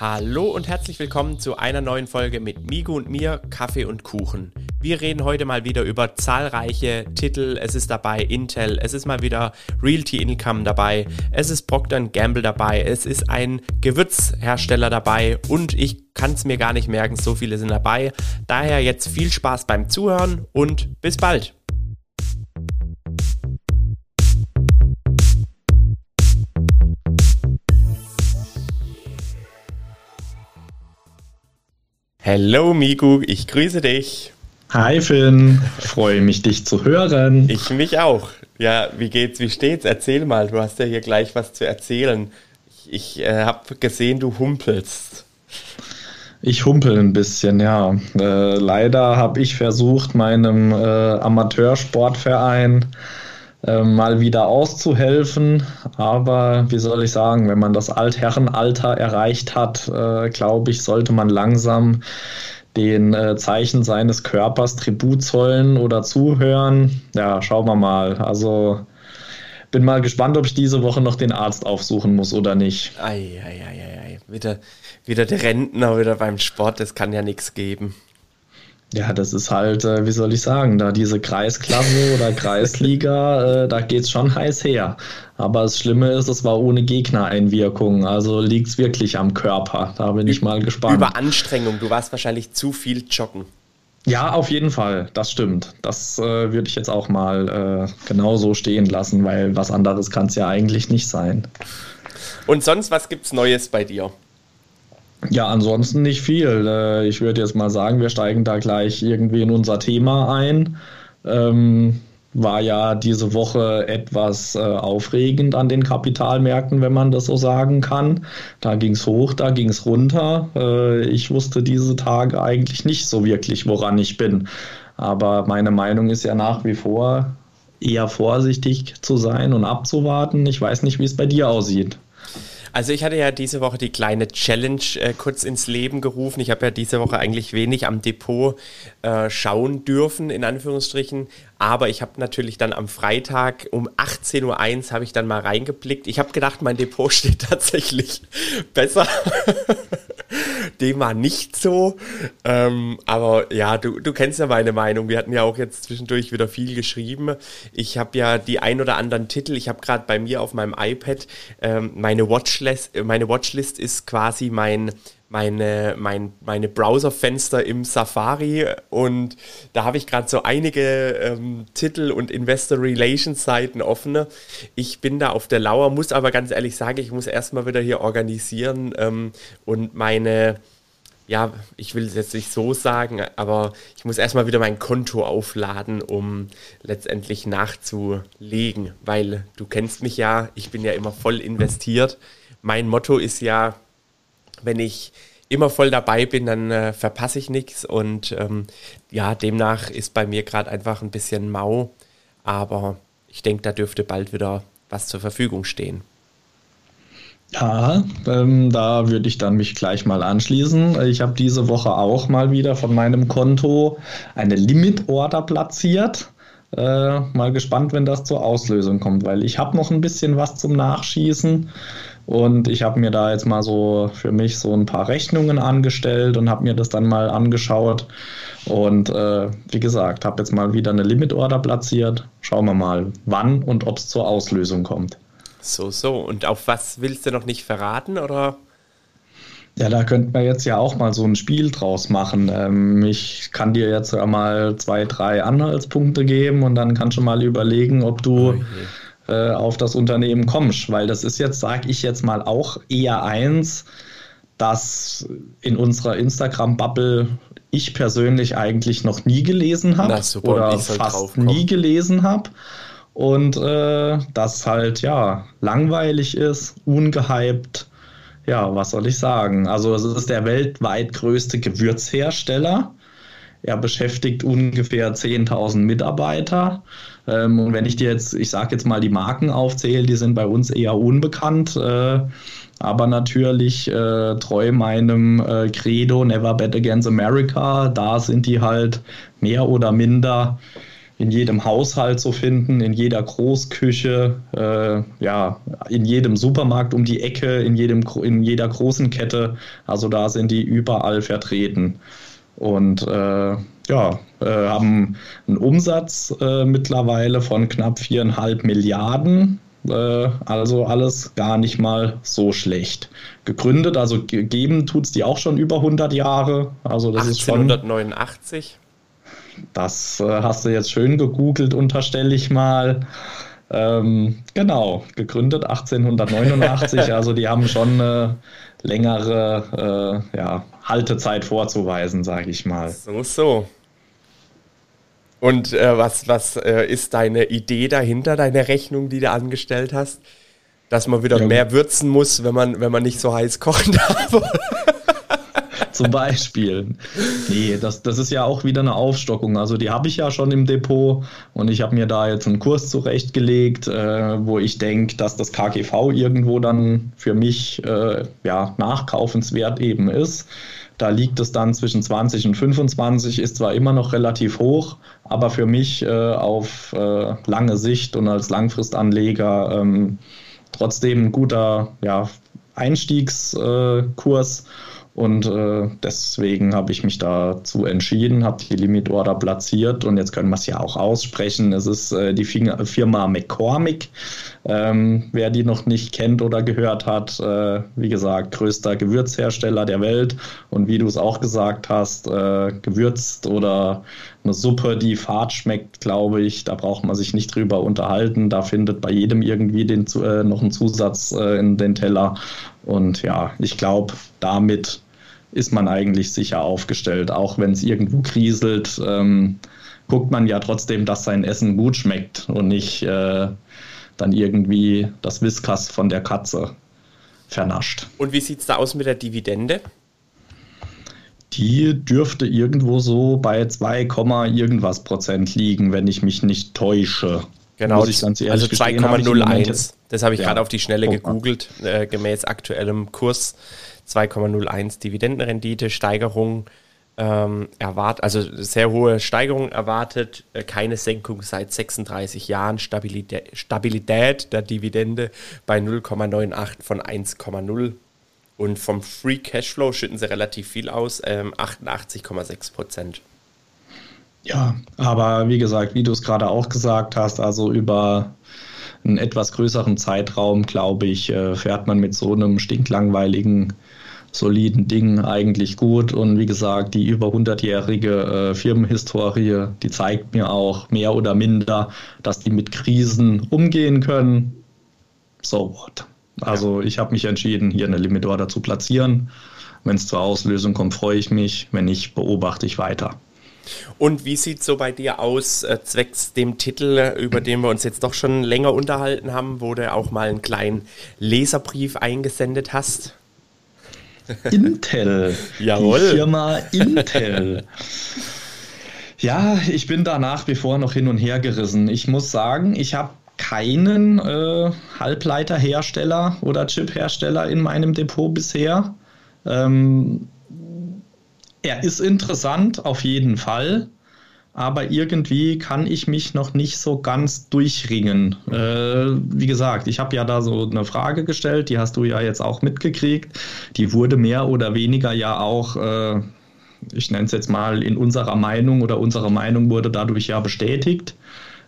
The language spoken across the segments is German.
Hallo und herzlich willkommen zu einer neuen Folge mit Migo und mir, Kaffee und Kuchen. Wir reden heute mal wieder über zahlreiche Titel. Es ist dabei Intel, es ist mal wieder Realty Income dabei, es ist Procter Gamble dabei, es ist ein Gewürzhersteller dabei und ich kann es mir gar nicht merken, so viele sind dabei. Daher jetzt viel Spaß beim Zuhören und bis bald. Hello Migu, ich grüße dich. Hi Finn, freue mich dich zu hören. Ich mich auch. Ja, wie geht's, wie steht's? Erzähl mal, du hast ja hier gleich was zu erzählen. Ich, ich äh, habe gesehen, du humpelst. Ich humpel ein bisschen, ja. Äh, leider habe ich versucht, meinem äh, Amateursportverein äh, mal wieder auszuhelfen. Aber wie soll ich sagen, wenn man das Altherrenalter erreicht hat, äh, glaube ich, sollte man langsam den äh, Zeichen seines Körpers Tribut zollen oder zuhören. Ja, schauen wir mal. Also bin mal gespannt, ob ich diese Woche noch den Arzt aufsuchen muss oder nicht. Ei, ei, ei, ei, ei. Wieder, wieder der Rentner wieder beim Sport, das kann ja nichts geben. Ja, das ist halt, äh, wie soll ich sagen, da diese Kreisklasse oder Kreisliga, äh, da geht's schon heiß her. Aber das Schlimme ist, es war ohne Gegnereinwirkung, also liegt's wirklich am Körper. Da bin ich mal gespannt. Über Anstrengung, du warst wahrscheinlich zu viel joggen. Ja, auf jeden Fall, das stimmt. Das äh, würde ich jetzt auch mal äh, genau so stehen lassen, weil was anderes kann es ja eigentlich nicht sein. Und sonst, was gibt's Neues bei dir? Ja, ansonsten nicht viel. Äh, ich würde jetzt mal sagen, wir steigen da gleich irgendwie in unser Thema ein. Ähm, war ja diese Woche etwas äh, aufregend an den Kapitalmärkten, wenn man das so sagen kann. Da ging es hoch, da ging es runter. Äh, ich wusste diese Tage eigentlich nicht so wirklich, woran ich bin. Aber meine Meinung ist ja nach wie vor eher vorsichtig zu sein und abzuwarten. Ich weiß nicht, wie es bei dir aussieht. Also ich hatte ja diese Woche die kleine Challenge äh, kurz ins Leben gerufen. Ich habe ja diese Woche eigentlich wenig am Depot äh, schauen dürfen, in Anführungsstrichen. Aber ich habe natürlich dann am Freitag um 18.01 Uhr habe ich dann mal reingeblickt. Ich habe gedacht, mein Depot steht tatsächlich besser. Dem war nicht so. Ähm, aber ja, du, du kennst ja meine Meinung. Wir hatten ja auch jetzt zwischendurch wieder viel geschrieben. Ich habe ja die ein oder anderen Titel. Ich habe gerade bei mir auf meinem iPad ähm, meine Watchlist. Meine Watchlist ist quasi mein meine, mein, meine Browserfenster im Safari und da habe ich gerade so einige ähm, Titel und Investor Relations Seiten offene. Ich bin da auf der Lauer, muss aber ganz ehrlich sagen, ich muss erstmal wieder hier organisieren ähm, und meine, ja, ich will es jetzt nicht so sagen, aber ich muss erstmal wieder mein Konto aufladen, um letztendlich nachzulegen, weil du kennst mich ja, ich bin ja immer voll investiert. Mein Motto ist ja, wenn ich immer voll dabei bin, dann äh, verpasse ich nichts. Und ähm, ja, demnach ist bei mir gerade einfach ein bisschen mau. Aber ich denke, da dürfte bald wieder was zur Verfügung stehen. Ja, ähm, da würde ich dann mich gleich mal anschließen. Ich habe diese Woche auch mal wieder von meinem Konto eine Limit-Order platziert. Äh, mal gespannt, wenn das zur Auslösung kommt, weil ich habe noch ein bisschen was zum Nachschießen. Und ich habe mir da jetzt mal so für mich so ein paar Rechnungen angestellt und habe mir das dann mal angeschaut. Und äh, wie gesagt, habe jetzt mal wieder eine Limit-Order platziert. Schauen wir mal, wann und ob es zur Auslösung kommt. So, so. Und auf was willst du noch nicht verraten, oder? Ja, da könnte man jetzt ja auch mal so ein Spiel draus machen. Ähm, ich kann dir jetzt ja mal zwei, drei Anhaltspunkte geben und dann kannst du mal überlegen, ob du. Okay äh, auf das Unternehmen kommst, weil das ist jetzt, sage ich jetzt mal, auch eher eins, das in unserer Instagram-Bubble ich persönlich eigentlich noch nie gelesen habe oder fast nie gelesen habe. Und äh, das halt ja langweilig ist, ungehypt. Ja, was soll ich sagen? Also es ist der weltweit größte Gewürzhersteller. Er beschäftigt ungefähr 10.000 Mitarbeiter. Ähm, und wenn ich dir jetzt, ich sage jetzt mal die Marken aufzähle, die sind bei uns eher unbekannt. Äh, aber natürlich äh, treu meinem äh, Credo Never Bet Against America, da sind die halt mehr oder minder in jedem Haushalt zu finden, in jeder Großküche, äh, ja, in jedem Supermarkt um die Ecke, in, jedem, in jeder großen Kette. Also da sind die überall vertreten. Und äh, ja, äh, haben einen Umsatz äh, mittlerweile von knapp viereinhalb Milliarden. Äh, also alles gar nicht mal so schlecht. Gegründet, also gegeben tut es die auch schon über 100 Jahre. Also das 1889. ist schon. Das äh, hast du jetzt schön gegoogelt, unterstelle ich mal. Ähm, genau, gegründet 1889. also die haben schon eine längere äh, ja, Haltezeit vorzuweisen, sage ich mal. So, so. Und äh, was, was äh, ist deine Idee dahinter, deine Rechnung, die du angestellt hast? Dass man wieder ja. mehr würzen muss, wenn man, wenn man nicht so heiß kochen darf? Zum Beispiel. Nee, das, das ist ja auch wieder eine Aufstockung. Also die habe ich ja schon im Depot und ich habe mir da jetzt einen Kurs zurechtgelegt, äh, wo ich denke, dass das KGV irgendwo dann für mich äh, ja, nachkaufenswert eben ist. Da liegt es dann zwischen 20 und 25, ist zwar immer noch relativ hoch, aber für mich äh, auf äh, lange Sicht und als Langfristanleger ähm, trotzdem ein guter ja, Einstiegskurs. Und äh, deswegen habe ich mich dazu entschieden, habe die Limit Order platziert und jetzt können wir es ja auch aussprechen. Es ist äh, die Firma McCormick. Ähm, wer die noch nicht kennt oder gehört hat, äh, wie gesagt, größter Gewürzhersteller der Welt. Und wie du es auch gesagt hast, äh, gewürzt oder eine Suppe, die fad schmeckt, glaube ich, da braucht man sich nicht drüber unterhalten. Da findet bei jedem irgendwie den, äh, noch einen Zusatz äh, in den Teller. Und ja, ich glaube, damit ist man eigentlich sicher aufgestellt. Auch wenn es irgendwo kriselt, ähm, guckt man ja trotzdem, dass sein Essen gut schmeckt und nicht äh, dann irgendwie das Whiskas von der Katze vernascht. Und wie sieht es da aus mit der Dividende? Die dürfte irgendwo so bei 2, irgendwas Prozent liegen, wenn ich mich nicht täusche. Genau, also 2,01. Das habe ich ja. gerade auf die Schnelle gegoogelt, äh, gemäß aktuellem Kurs. 2,01 Dividendenrendite, Steigerung ähm, erwartet, also sehr hohe Steigerung erwartet, äh, keine Senkung seit 36 Jahren, Stabilität, Stabilität der Dividende bei 0,98 von 1,0 und vom Free Cashflow schütten sie relativ viel aus, ähm, 88,6 Prozent. Ja, aber wie gesagt, wie du es gerade auch gesagt hast, also über einen etwas größeren Zeitraum, glaube ich, äh, fährt man mit so einem stinklangweiligen, soliden Ding eigentlich gut. Und wie gesagt, die über 100-jährige äh, Firmenhistorie, die zeigt mir auch mehr oder minder, dass die mit Krisen umgehen können. So what. Also ich habe mich entschieden, hier eine Limit Order zu platzieren. Wenn es zur Auslösung kommt, freue ich mich. Wenn nicht, beobachte ich weiter. Und wie sieht es so bei dir aus, äh, zwecks dem Titel, über den wir uns jetzt doch schon länger unterhalten haben, wo du auch mal einen kleinen Leserbrief eingesendet hast? Intel. Jawohl. Die Firma Intel. Ja, ich bin da nach wie vor noch hin und her gerissen. Ich muss sagen, ich habe keinen äh, Halbleiterhersteller oder Chiphersteller in meinem Depot bisher. Ähm, er ist interessant, auf jeden Fall. Aber irgendwie kann ich mich noch nicht so ganz durchringen. Äh, wie gesagt, ich habe ja da so eine Frage gestellt, die hast du ja jetzt auch mitgekriegt. Die wurde mehr oder weniger ja auch, äh, ich nenne es jetzt mal, in unserer Meinung oder unsere Meinung wurde dadurch ja bestätigt.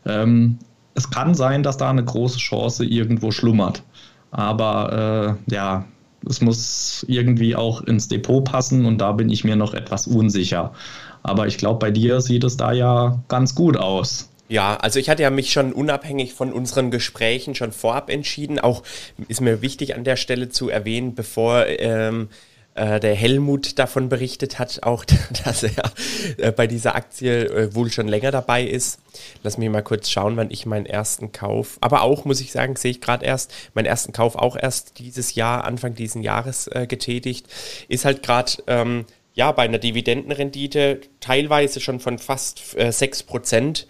Ähm, es kann sein, dass da eine große Chance irgendwo schlummert. Aber äh, ja, es muss irgendwie auch ins Depot passen und da bin ich mir noch etwas unsicher. Aber ich glaube, bei dir sieht es da ja ganz gut aus. Ja, also ich hatte ja mich schon unabhängig von unseren Gesprächen schon vorab entschieden. Auch ist mir wichtig an der Stelle zu erwähnen, bevor ähm, äh, der Helmut davon berichtet hat, auch, dass er äh, bei dieser Aktie äh, wohl schon länger dabei ist. Lass mich mal kurz schauen, wann ich meinen ersten Kauf, aber auch, muss ich sagen, sehe ich gerade erst, meinen ersten Kauf auch erst dieses Jahr, Anfang diesen Jahres äh, getätigt. Ist halt gerade, ähm, ja, bei einer Dividendenrendite teilweise schon von fast äh, 6%.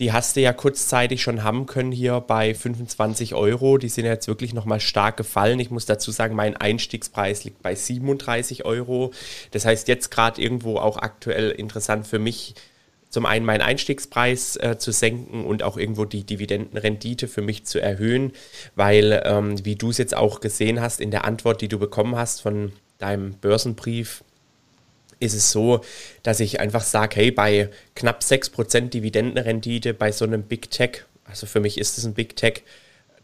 Die hast du ja kurzzeitig schon haben können hier bei 25 Euro. Die sind jetzt wirklich nochmal stark gefallen. Ich muss dazu sagen, mein Einstiegspreis liegt bei 37 Euro. Das heißt, jetzt gerade irgendwo auch aktuell interessant für mich zum einen meinen Einstiegspreis äh, zu senken und auch irgendwo die Dividendenrendite für mich zu erhöhen, weil, ähm, wie du es jetzt auch gesehen hast in der Antwort, die du bekommen hast von deinem Börsenbrief, ist es so, dass ich einfach sage, hey, bei knapp 6% Dividendenrendite bei so einem Big Tech, also für mich ist es ein Big Tech,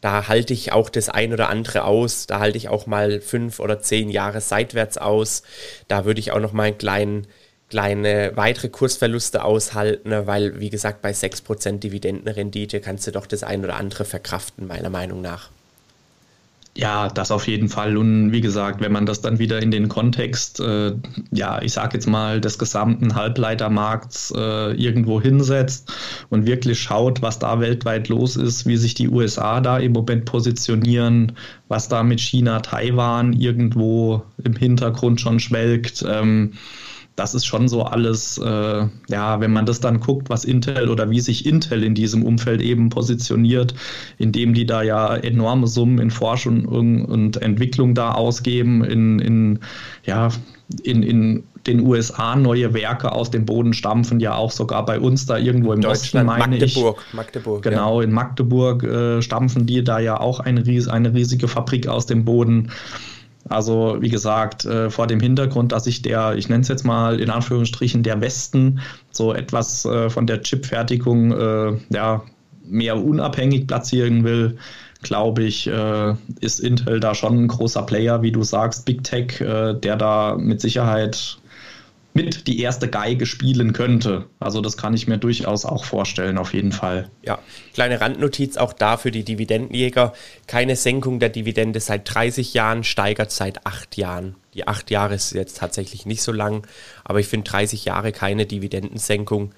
da halte ich auch das ein oder andere aus. Da halte ich auch mal fünf oder zehn Jahre seitwärts aus. Da würde ich auch noch mal einen kleinen, kleine weitere Kursverluste aushalten, weil, wie gesagt, bei 6% Dividendenrendite kannst du doch das ein oder andere verkraften, meiner Meinung nach. Ja, das auf jeden Fall. Und wie gesagt, wenn man das dann wieder in den Kontext, äh, ja, ich sage jetzt mal, des gesamten Halbleitermarkts äh, irgendwo hinsetzt und wirklich schaut, was da weltweit los ist, wie sich die USA da im Moment positionieren, was da mit China, Taiwan irgendwo im Hintergrund schon schwelgt. Ähm, das ist schon so alles, äh, ja, wenn man das dann guckt, was Intel oder wie sich Intel in diesem Umfeld eben positioniert, indem die da ja enorme Summen in Forschung und Entwicklung da ausgeben, in, in ja, in, in den USA neue Werke aus dem Boden stampfen, ja auch sogar bei uns da irgendwo im Deutschland, Osten, meine Magdeburg, ich. Magdeburg. Genau, ja. in Magdeburg äh, stampfen die da ja auch eine, eine riesige Fabrik aus dem Boden. Also wie gesagt, äh, vor dem Hintergrund, dass sich der, ich nenne es jetzt mal in Anführungsstrichen, der Westen so etwas äh, von der Chipfertigung äh, ja, mehr unabhängig platzieren will, glaube ich, äh, ist Intel da schon ein großer Player, wie du sagst, Big Tech, äh, der da mit Sicherheit mit die erste Geige spielen könnte. Also das kann ich mir durchaus auch vorstellen, auf jeden Fall. Ja, kleine Randnotiz auch da für die Dividendenjäger. Keine Senkung der Dividende seit 30 Jahren, steigert seit 8 Jahren. Die 8 Jahre ist jetzt tatsächlich nicht so lang, aber ich finde 30 Jahre keine Dividendensenkung.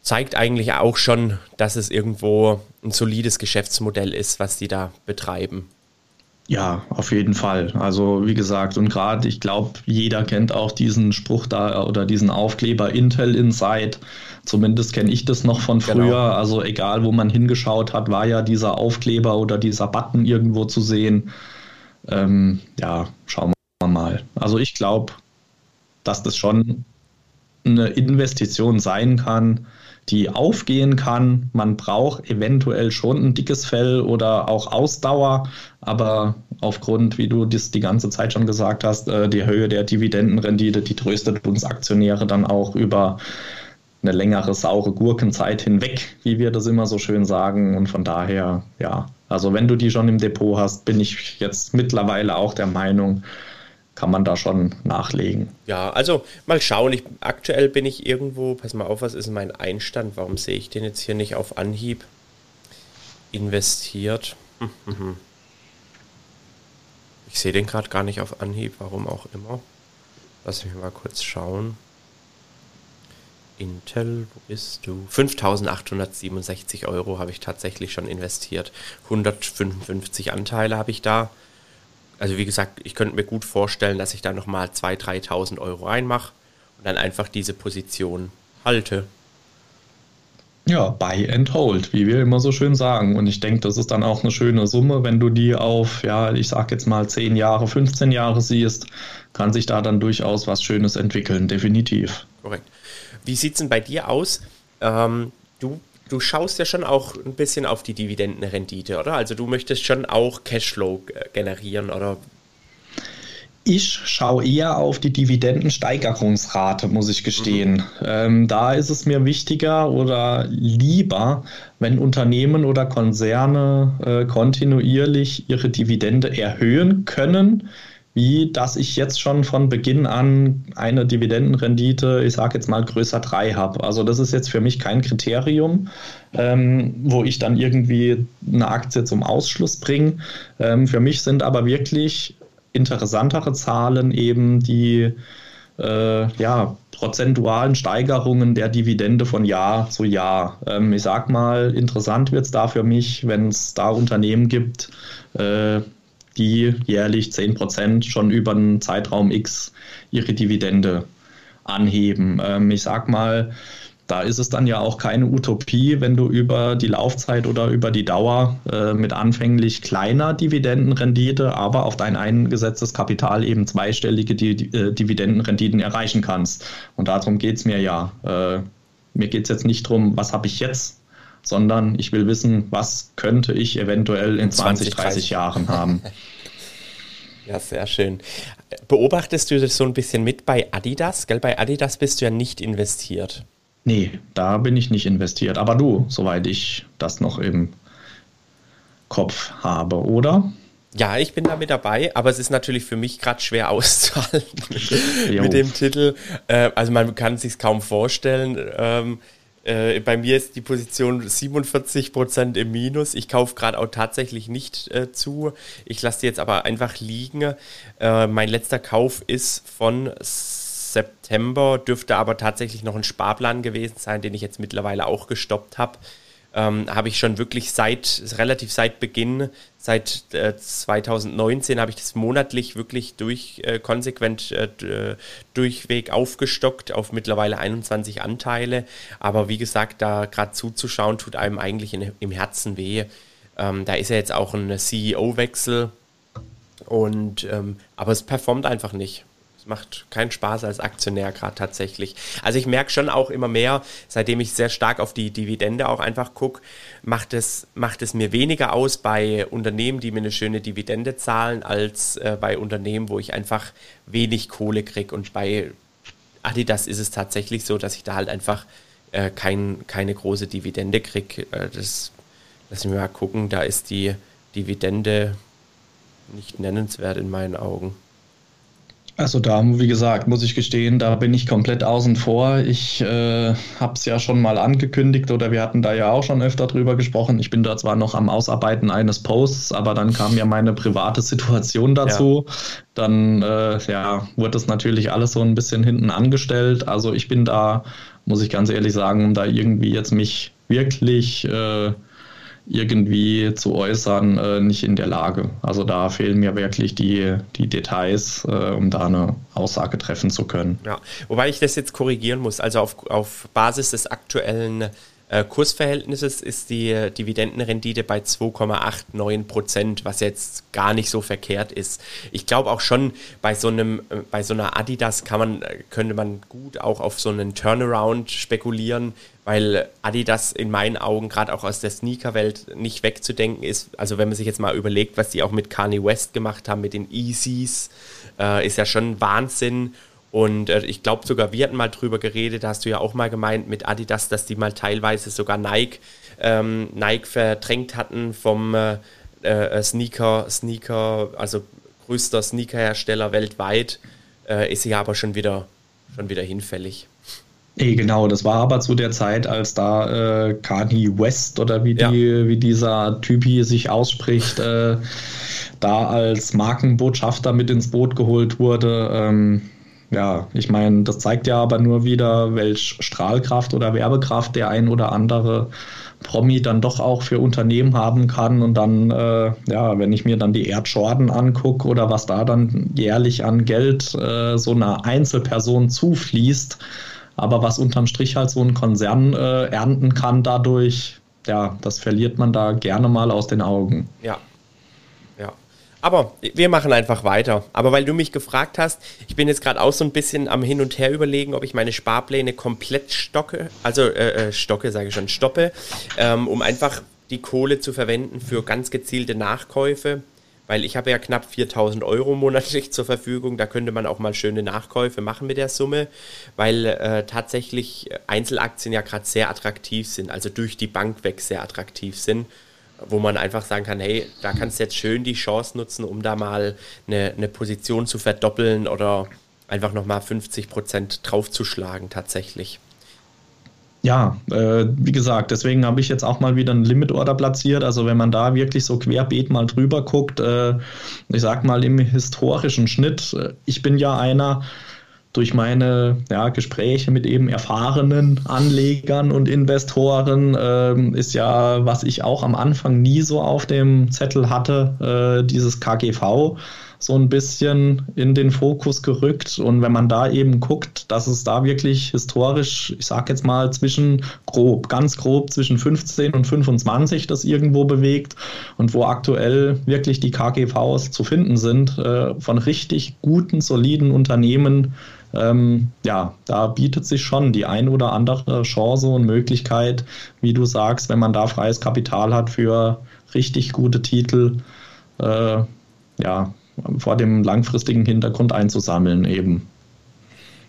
Zeigt eigentlich auch schon, dass es irgendwo ein solides Geschäftsmodell ist, was die da betreiben. Ja, auf jeden Fall. Also wie gesagt, und gerade, ich glaube, jeder kennt auch diesen Spruch da oder diesen Aufkleber Intel Inside. Zumindest kenne ich das noch von genau. früher. Genau. Also egal, wo man hingeschaut hat, war ja dieser Aufkleber oder dieser Button irgendwo zu sehen. Ähm, ja, schauen wir mal. Also ich glaube, dass das schon eine Investition sein kann, die aufgehen kann. Man braucht eventuell schon ein dickes Fell oder auch Ausdauer, aber aufgrund, wie du das die ganze Zeit schon gesagt hast, äh, die Höhe der Dividendenrendite, die tröstet uns Aktionäre dann auch über eine längere saure Gurkenzeit hinweg, wie wir das immer so schön sagen. Und von daher, ja, also wenn du die schon im Depot hast, bin ich jetzt mittlerweile auch der Meinung, kann man da schon nachlegen. Ja, also mal schauen. Ich, aktuell bin ich irgendwo, pass mal auf, was ist mein Einstand? Warum sehe ich den jetzt hier nicht auf Anhieb? Investiert. Ich sehe den gerade gar nicht auf Anhieb, warum auch immer. Lass mich mal kurz schauen. Intel, wo bist du? 5867 Euro habe ich tatsächlich schon investiert. 155 Anteile habe ich da. Also wie gesagt, ich könnte mir gut vorstellen, dass ich da nochmal 2.000, 3.000 Euro reinmache und dann einfach diese Position halte. Ja, buy and hold, wie wir immer so schön sagen. Und ich denke, das ist dann auch eine schöne Summe, wenn du die auf, ja, ich sag jetzt mal 10 Jahre, 15 Jahre siehst, kann sich da dann durchaus was Schönes entwickeln, definitiv. Korrekt. Wie sieht es denn bei dir aus? Ähm, du du schaust ja schon auch ein bisschen auf die Dividendenrendite, oder? Also du möchtest schon auch Cashflow generieren, oder? Ich schaue eher auf die Dividendensteigerungsrate, muss ich gestehen. Mhm. Ähm, da ist es mir wichtiger oder lieber, wenn Unternehmen oder Konzerne äh, kontinuierlich ihre Dividende erhöhen können, wie dass ich jetzt schon von Beginn an eine Dividendenrendite, ich sage jetzt mal größer 3 habe. Also das ist jetzt für mich kein Kriterium, ähm, wo ich dann irgendwie eine Aktie zum Ausschluss bringe. Ähm, für mich sind aber wirklich interessantere Zahlen eben die äh, ja, prozentualen Steigerungen der Dividende von Jahr zu Jahr. Ähm, ich sage mal, interessant wird es da für mich, wenn es da Unternehmen gibt, äh, die jährlich 10% schon über einen Zeitraum X ihre Dividende anheben. Ähm, ich sag mal, da ist es dann ja auch keine Utopie, wenn du über die Laufzeit oder über die Dauer äh, mit anfänglich kleiner Dividendenrendite, aber auf dein eingesetztes Kapital eben zweistellige Di äh, Dividendenrenditen erreichen kannst. Und darum geht es mir ja. Äh, mir geht es jetzt nicht darum, was habe ich jetzt, sondern ich will wissen, was könnte ich eventuell in 20, 20 30 Jahren haben. Ja, sehr schön. Beobachtest du das so ein bisschen mit bei Adidas? Gell? Bei Adidas bist du ja nicht investiert. Nee, da bin ich nicht investiert. Aber du, soweit ich das noch im Kopf habe, oder? Ja, ich bin da mit dabei, aber es ist natürlich für mich gerade schwer auszuhalten mit dem Titel. Äh, also man kann es sich kaum vorstellen. Äh, bei mir ist die Position 47% im Minus. Ich kaufe gerade auch tatsächlich nicht äh, zu. Ich lasse die jetzt aber einfach liegen. Äh, mein letzter Kauf ist von September, dürfte aber tatsächlich noch ein Sparplan gewesen sein, den ich jetzt mittlerweile auch gestoppt habe ähm, habe ich schon wirklich seit, relativ seit Beginn, seit äh, 2019 habe ich das monatlich wirklich durch, äh, konsequent äh, durchweg aufgestockt auf mittlerweile 21 Anteile. Aber wie gesagt, da gerade zuzuschauen, tut einem eigentlich in, im Herzen weh. Ähm, da ist ja jetzt auch ein CEO-Wechsel. Und ähm, aber es performt einfach nicht. Es macht keinen Spaß als Aktionär gerade tatsächlich. Also ich merke schon auch immer mehr, seitdem ich sehr stark auf die Dividende auch einfach gucke, macht es, macht es mir weniger aus bei Unternehmen, die mir eine schöne Dividende zahlen, als äh, bei Unternehmen, wo ich einfach wenig Kohle kriege. Und bei Adidas ist es tatsächlich so, dass ich da halt einfach äh, kein, keine große Dividende kriege. Äh, das lassen wir mal gucken, da ist die Dividende nicht nennenswert in meinen Augen. Also da, wie gesagt, muss ich gestehen, da bin ich komplett außen vor. Ich äh, habe es ja schon mal angekündigt oder wir hatten da ja auch schon öfter drüber gesprochen. Ich bin da zwar noch am Ausarbeiten eines Posts, aber dann kam ja meine private Situation dazu. Ja. Dann äh, ja, wurde das natürlich alles so ein bisschen hinten angestellt. Also ich bin da, muss ich ganz ehrlich sagen, um da irgendwie jetzt mich wirklich... Äh, irgendwie zu äußern, äh, nicht in der Lage. Also da fehlen mir wirklich die, die Details, äh, um da eine Aussage treffen zu können. Ja, wobei ich das jetzt korrigieren muss. Also auf, auf Basis des aktuellen Kursverhältnisses ist die Dividendenrendite bei 2,89 Prozent, was jetzt gar nicht so verkehrt ist. Ich glaube auch schon bei so einem, äh, bei so einer Adidas kann man, könnte man gut auch auf so einen Turnaround spekulieren, weil Adidas in meinen Augen gerade auch aus der Sneakerwelt nicht wegzudenken ist. Also wenn man sich jetzt mal überlegt, was die auch mit Kanye West gemacht haben, mit den Yeezys, äh, ist ja schon Wahnsinn. Und äh, ich glaube sogar, wir hatten mal drüber geredet, da hast du ja auch mal gemeint mit Adidas, dass die mal teilweise sogar Nike, ähm, Nike verdrängt hatten vom äh, äh, Sneaker, Sneaker, also größter Sneakerhersteller weltweit, äh, ist ja aber schon wieder, schon wieder hinfällig. Nee, genau, das war aber zu der Zeit, als da äh, Kanye West oder wie, die, ja. wie dieser Typ hier sich ausspricht, äh, da als Markenbotschafter mit ins Boot geholt wurde. Ähm, ja, ich meine, das zeigt ja aber nur wieder, welch Strahlkraft oder Werbekraft der ein oder andere Promi dann doch auch für Unternehmen haben kann. Und dann, äh, ja, wenn ich mir dann die Jordan angucke oder was da dann jährlich an Geld äh, so einer Einzelperson zufließt, aber was unterm Strich halt so ein Konzern äh, ernten kann dadurch, ja, das verliert man da gerne mal aus den Augen. Ja, aber wir machen einfach weiter. Aber weil du mich gefragt hast, ich bin jetzt gerade auch so ein bisschen am Hin und Her überlegen, ob ich meine Sparpläne komplett stocke, also äh, äh, stocke, sage ich schon, stoppe, ähm, um einfach die Kohle zu verwenden für ganz gezielte Nachkäufe. Weil ich habe ja knapp 4000 Euro monatlich zur Verfügung. Da könnte man auch mal schöne Nachkäufe machen mit der Summe, weil äh, tatsächlich Einzelaktien ja gerade sehr attraktiv sind, also durch die Bank weg sehr attraktiv sind wo man einfach sagen kann, hey, da kannst du jetzt schön die Chance nutzen, um da mal eine, eine Position zu verdoppeln oder einfach nochmal 50 Prozent draufzuschlagen tatsächlich. Ja, äh, wie gesagt, deswegen habe ich jetzt auch mal wieder einen Limit-Order platziert. Also wenn man da wirklich so querbeet mal drüber guckt, äh, ich sag mal im historischen Schnitt, äh, ich bin ja einer, durch meine ja, Gespräche mit eben erfahrenen Anlegern und Investoren ähm, ist ja, was ich auch am Anfang nie so auf dem Zettel hatte, äh, dieses KGV so ein bisschen in den Fokus gerückt. Und wenn man da eben guckt, dass es da wirklich historisch, ich sage jetzt mal zwischen grob, ganz grob zwischen 15 und 25 das irgendwo bewegt und wo aktuell wirklich die KGVs zu finden sind, äh, von richtig guten, soliden Unternehmen, ähm, ja, da bietet sich schon die ein oder andere Chance und Möglichkeit, wie du sagst, wenn man da freies Kapital hat für richtig gute Titel, äh, ja, vor dem langfristigen Hintergrund einzusammeln eben.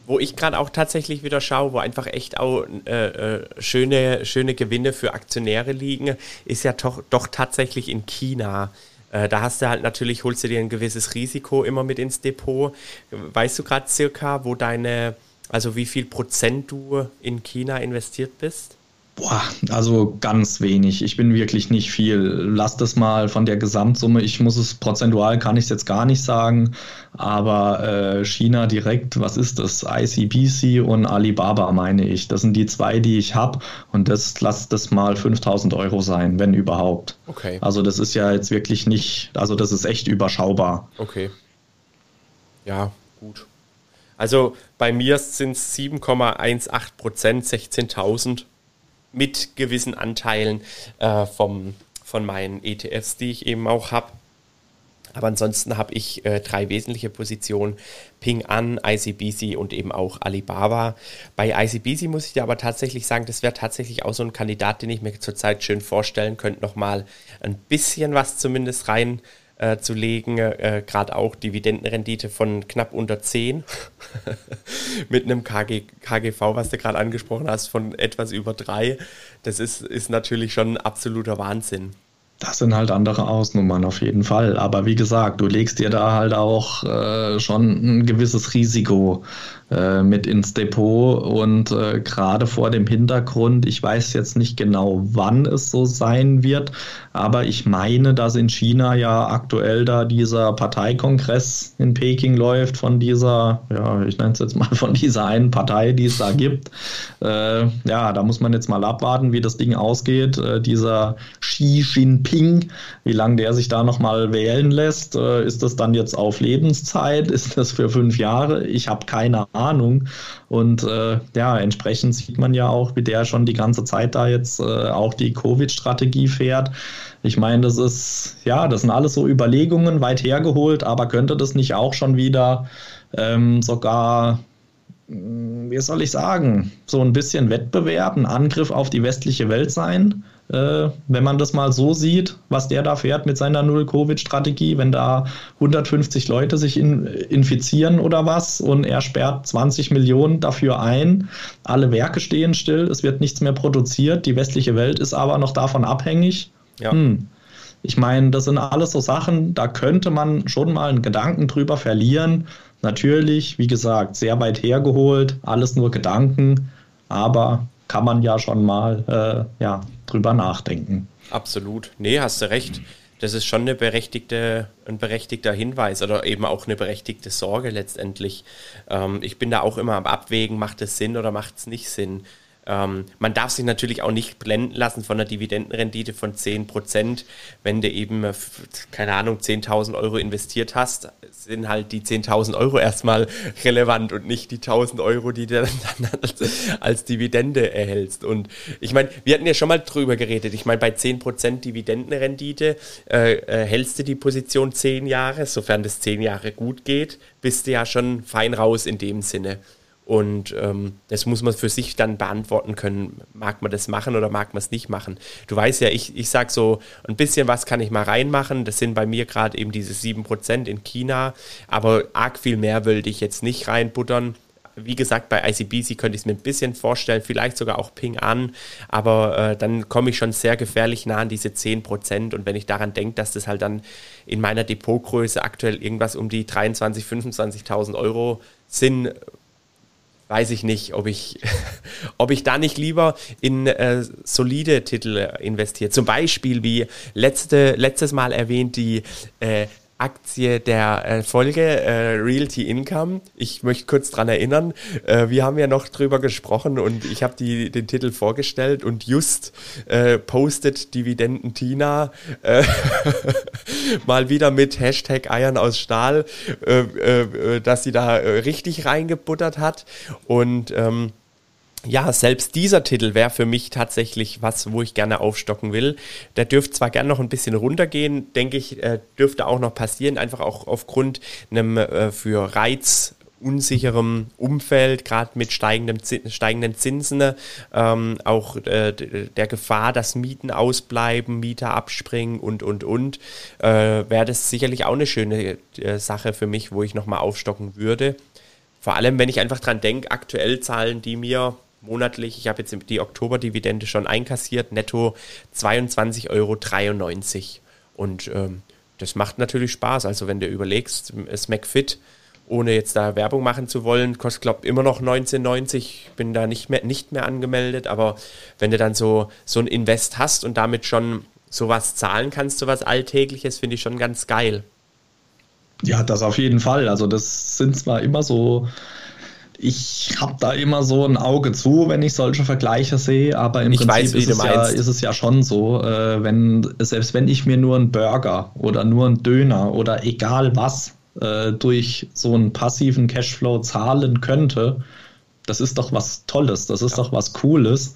Wo ich gerade auch tatsächlich wieder schaue, wo einfach echt auch äh, äh, schöne, schöne Gewinne für Aktionäre liegen, ist ja doch, doch tatsächlich in China. Äh, da hast du halt natürlich, holst du dir ein gewisses Risiko immer mit ins Depot. Weißt du gerade circa, wo deine, also wie viel Prozent du in China investiert bist? Boah, also ganz wenig. Ich bin wirklich nicht viel. Lass das mal von der Gesamtsumme. Ich muss es prozentual, kann ich es jetzt gar nicht sagen. Aber äh, China direkt, was ist das? ICBC und Alibaba meine ich. Das sind die zwei, die ich habe. Und das lass das mal 5000 Euro sein, wenn überhaupt. Okay. Also das ist ja jetzt wirklich nicht, also das ist echt überschaubar. Okay. Ja, gut. Also bei mir sind es 7,18 Prozent, 16.000 mit gewissen Anteilen äh, vom, von meinen ETFs, die ich eben auch habe. Aber ansonsten habe ich äh, drei wesentliche Positionen: Ping An, ICBC und eben auch Alibaba. Bei ICBC muss ich dir aber tatsächlich sagen, das wäre tatsächlich auch so ein Kandidat, den ich mir zurzeit schön vorstellen könnte, nochmal ein bisschen was zumindest rein äh, zu legen, äh, gerade auch Dividendenrendite von knapp unter 10 mit einem KG, KGV, was du gerade angesprochen hast, von etwas über 3. Das ist, ist natürlich schon ein absoluter Wahnsinn. Das sind halt andere Ausnummern auf jeden Fall. Aber wie gesagt, du legst dir da halt auch äh, schon ein gewisses Risiko äh, mit ins Depot und äh, gerade vor dem Hintergrund, ich weiß jetzt nicht genau, wann es so sein wird, aber ich meine, dass in China ja aktuell da dieser Parteikongress in Peking läuft von dieser, ja, ich nenne es jetzt mal von dieser einen Partei, die es da gibt. Äh, ja, da muss man jetzt mal abwarten, wie das Ding ausgeht. Äh, dieser Xi Jinping, wie lange der sich da nochmal wählen lässt. Äh, ist das dann jetzt auf Lebenszeit? Ist das für fünf Jahre? Ich habe keine Ahnung. Ahnung. Und äh, ja, entsprechend sieht man ja auch, wie der schon die ganze Zeit da jetzt äh, auch die Covid-Strategie fährt. Ich meine, das ist, ja, das sind alles so Überlegungen weit hergeholt, aber könnte das nicht auch schon wieder ähm, sogar hm, wie soll ich sagen, so ein bisschen Wettbewerb, ein Angriff auf die westliche Welt sein äh, wenn man das mal so sieht, was der da fährt mit seiner Null-Covid-Strategie, wenn da 150 Leute sich in, infizieren oder was und er sperrt 20 Millionen dafür ein, alle Werke stehen still, es wird nichts mehr produziert, die westliche Welt ist aber noch davon abhängig. Ja. Hm. Ich meine, das sind alles so Sachen, da könnte man schon mal einen Gedanken drüber verlieren. Natürlich, wie gesagt, sehr weit hergeholt, alles nur Gedanken, aber kann man ja schon mal äh, ja, drüber nachdenken. Absolut. Nee, hast du recht. Das ist schon eine berechtigte, ein berechtigter Hinweis oder eben auch eine berechtigte Sorge letztendlich. Ähm, ich bin da auch immer am Abwägen, macht es Sinn oder macht es nicht Sinn. Ähm, man darf sich natürlich auch nicht blenden lassen von einer Dividendenrendite von 10%. Wenn du eben, äh, keine Ahnung, 10.000 Euro investiert hast, sind halt die 10.000 Euro erstmal relevant und nicht die 1.000 Euro, die du dann als, als Dividende erhältst. Und ich meine, wir hatten ja schon mal drüber geredet. Ich meine, bei 10% Dividendenrendite äh, äh, hältst du die Position 10 Jahre, sofern das 10 Jahre gut geht, bist du ja schon fein raus in dem Sinne. Und ähm, das muss man für sich dann beantworten können. Mag man das machen oder mag man es nicht machen? Du weißt ja, ich, ich sage so, ein bisschen was kann ich mal reinmachen. Das sind bei mir gerade eben diese 7% in China. Aber arg viel mehr würde ich jetzt nicht reinbuttern. Wie gesagt, bei ICBC könnte ich es mir ein bisschen vorstellen, vielleicht sogar auch Ping an, aber äh, dann komme ich schon sehr gefährlich nah an diese 10%. Und wenn ich daran denke, dass das halt dann in meiner Depotgröße aktuell irgendwas um die 23.000, 25.000 Euro sind, weiß ich nicht, ob ich, ob ich da nicht lieber in äh, solide Titel investiere. Zum Beispiel wie letzte, letztes Mal erwähnt die äh, Aktie der äh, Folge, äh, Realty Income. Ich möchte kurz daran erinnern, äh, wir haben ja noch drüber gesprochen und ich habe den Titel vorgestellt und just äh, postet Dividenden Tina äh, mal wieder mit Hashtag Eiern aus Stahl, äh, dass sie da richtig reingebuttert hat und ähm, ja, selbst dieser Titel wäre für mich tatsächlich was, wo ich gerne aufstocken will. Der dürfte zwar gerne noch ein bisschen runtergehen, denke ich, äh, dürfte auch noch passieren, einfach auch aufgrund einem äh, für Reiz unsicherem Umfeld, gerade mit steigendem, steigenden Zinsen, ähm, auch äh, der Gefahr, dass Mieten ausbleiben, Mieter abspringen und, und, und, äh, wäre das sicherlich auch eine schöne äh, Sache für mich, wo ich nochmal aufstocken würde. Vor allem, wenn ich einfach dran denke, aktuell zahlen die mir monatlich, ich habe jetzt die Oktoberdividende schon einkassiert, netto 22,93 Euro. Und ähm, das macht natürlich Spaß. Also wenn du überlegst, SmackFit, ohne jetzt da Werbung machen zu wollen, kostet, glaube ich, immer noch 19,90. Bin da nicht mehr, nicht mehr angemeldet, aber wenn du dann so, so ein Invest hast und damit schon sowas zahlen kannst, sowas Alltägliches, finde ich schon ganz geil. Ja, das auf jeden Fall. Also das sind zwar immer so ich habe da immer so ein Auge zu, wenn ich solche Vergleiche sehe, aber im ich Prinzip weiß, ist, es ja, ist, es ja, schon so, äh, wenn, selbst wenn ich mir nur einen Burger oder nur einen Döner oder egal was äh, durch so einen passiven Cashflow zahlen könnte, das ist doch was Tolles, das ist ja. doch was Cooles.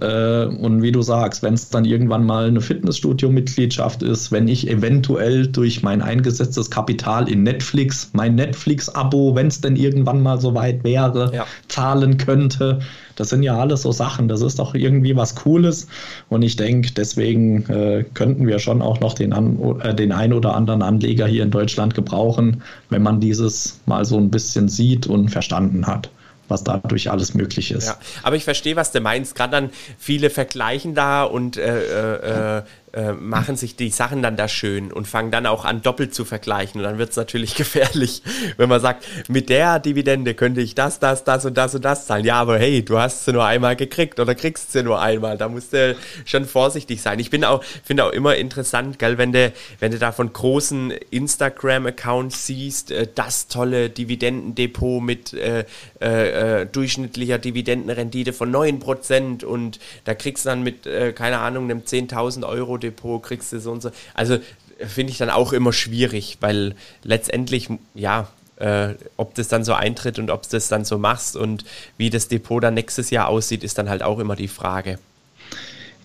Äh, und wie du sagst, wenn es dann irgendwann mal eine Fitnessstudio-Mitgliedschaft ist, wenn ich eventuell durch mein eingesetztes Kapital in Netflix, mein Netflix-Abo, wenn es denn irgendwann mal so weit wäre, ja. zahlen könnte, das sind ja alles so Sachen. Das ist doch irgendwie was Cooles. Und ich denke, deswegen äh, könnten wir schon auch noch den, an, äh, den ein oder anderen Anleger hier in Deutschland gebrauchen, wenn man dieses mal so ein bisschen sieht und verstanden hat was dadurch alles möglich ist. Ja, aber ich verstehe, was du meinst. Gerade dann viele vergleichen da und äh, äh, äh, machen sich die Sachen dann da schön und fangen dann auch an, doppelt zu vergleichen. Und dann wird es natürlich gefährlich, wenn man sagt, mit der Dividende könnte ich das, das, das und das und das zahlen. Ja, aber hey, du hast sie nur einmal gekriegt oder kriegst sie nur einmal. Da musst du schon vorsichtig sein. Ich bin auch, finde auch immer interessant, gell, wenn du, wenn du da von großen Instagram-Accounts siehst, äh, das tolle Dividendendepot mit äh, äh, äh durchschnittlicher Dividendenrendite von 9% und da kriegst du dann mit, äh, keine Ahnung, einem 10.000 Euro Depot kriegst du so und so. Also finde ich dann auch immer schwierig, weil letztendlich, ja, äh, ob das dann so eintritt und ob du das dann so machst und wie das Depot dann nächstes Jahr aussieht, ist dann halt auch immer die Frage.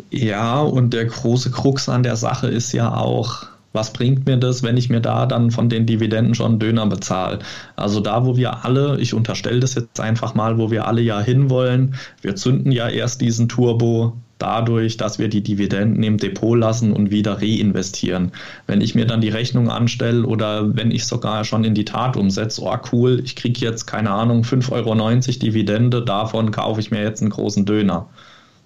Ja, und der große Krux an der Sache ist ja auch, was bringt mir das, wenn ich mir da dann von den Dividenden schon Döner bezahle? Also da, wo wir alle, ich unterstelle das jetzt einfach mal, wo wir alle ja hinwollen, wir zünden ja erst diesen Turbo dadurch, dass wir die Dividenden im Depot lassen und wieder reinvestieren. Wenn ich mir dann die Rechnung anstelle oder wenn ich sogar schon in die Tat umsetze, oh cool, ich kriege jetzt, keine Ahnung, 5,90 Euro Dividende, davon kaufe ich mir jetzt einen großen Döner.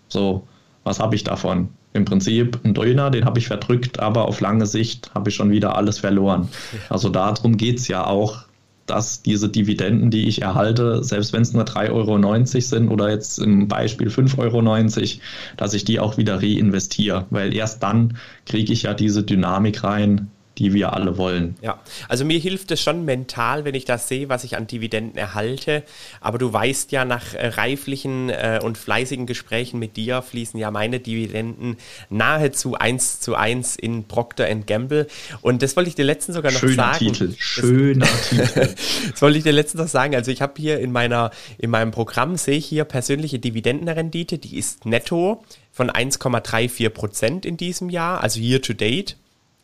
So, was habe ich davon? Im Prinzip ein Döner, den habe ich verdrückt, aber auf lange Sicht habe ich schon wieder alles verloren. Also darum geht es ja auch, dass diese Dividenden, die ich erhalte, selbst wenn es nur 3,90 Euro sind oder jetzt im Beispiel 5,90 Euro, dass ich die auch wieder reinvestiere, weil erst dann kriege ich ja diese Dynamik rein, die wir alle wollen. Ja, also mir hilft es schon mental, wenn ich das sehe, was ich an Dividenden erhalte. Aber du weißt ja, nach äh, reiflichen äh, und fleißigen Gesprächen mit dir fließen ja meine Dividenden nahezu eins zu eins in Procter Gamble. Und das wollte ich dir letztens sogar noch Schöner sagen. Titel. Schöner das, Titel. das wollte ich dir letztens noch sagen. Also ich habe hier in meiner in meinem Programm sehe ich hier persönliche Dividendenrendite, die ist netto von 1,34 Prozent in diesem Jahr, also year to date.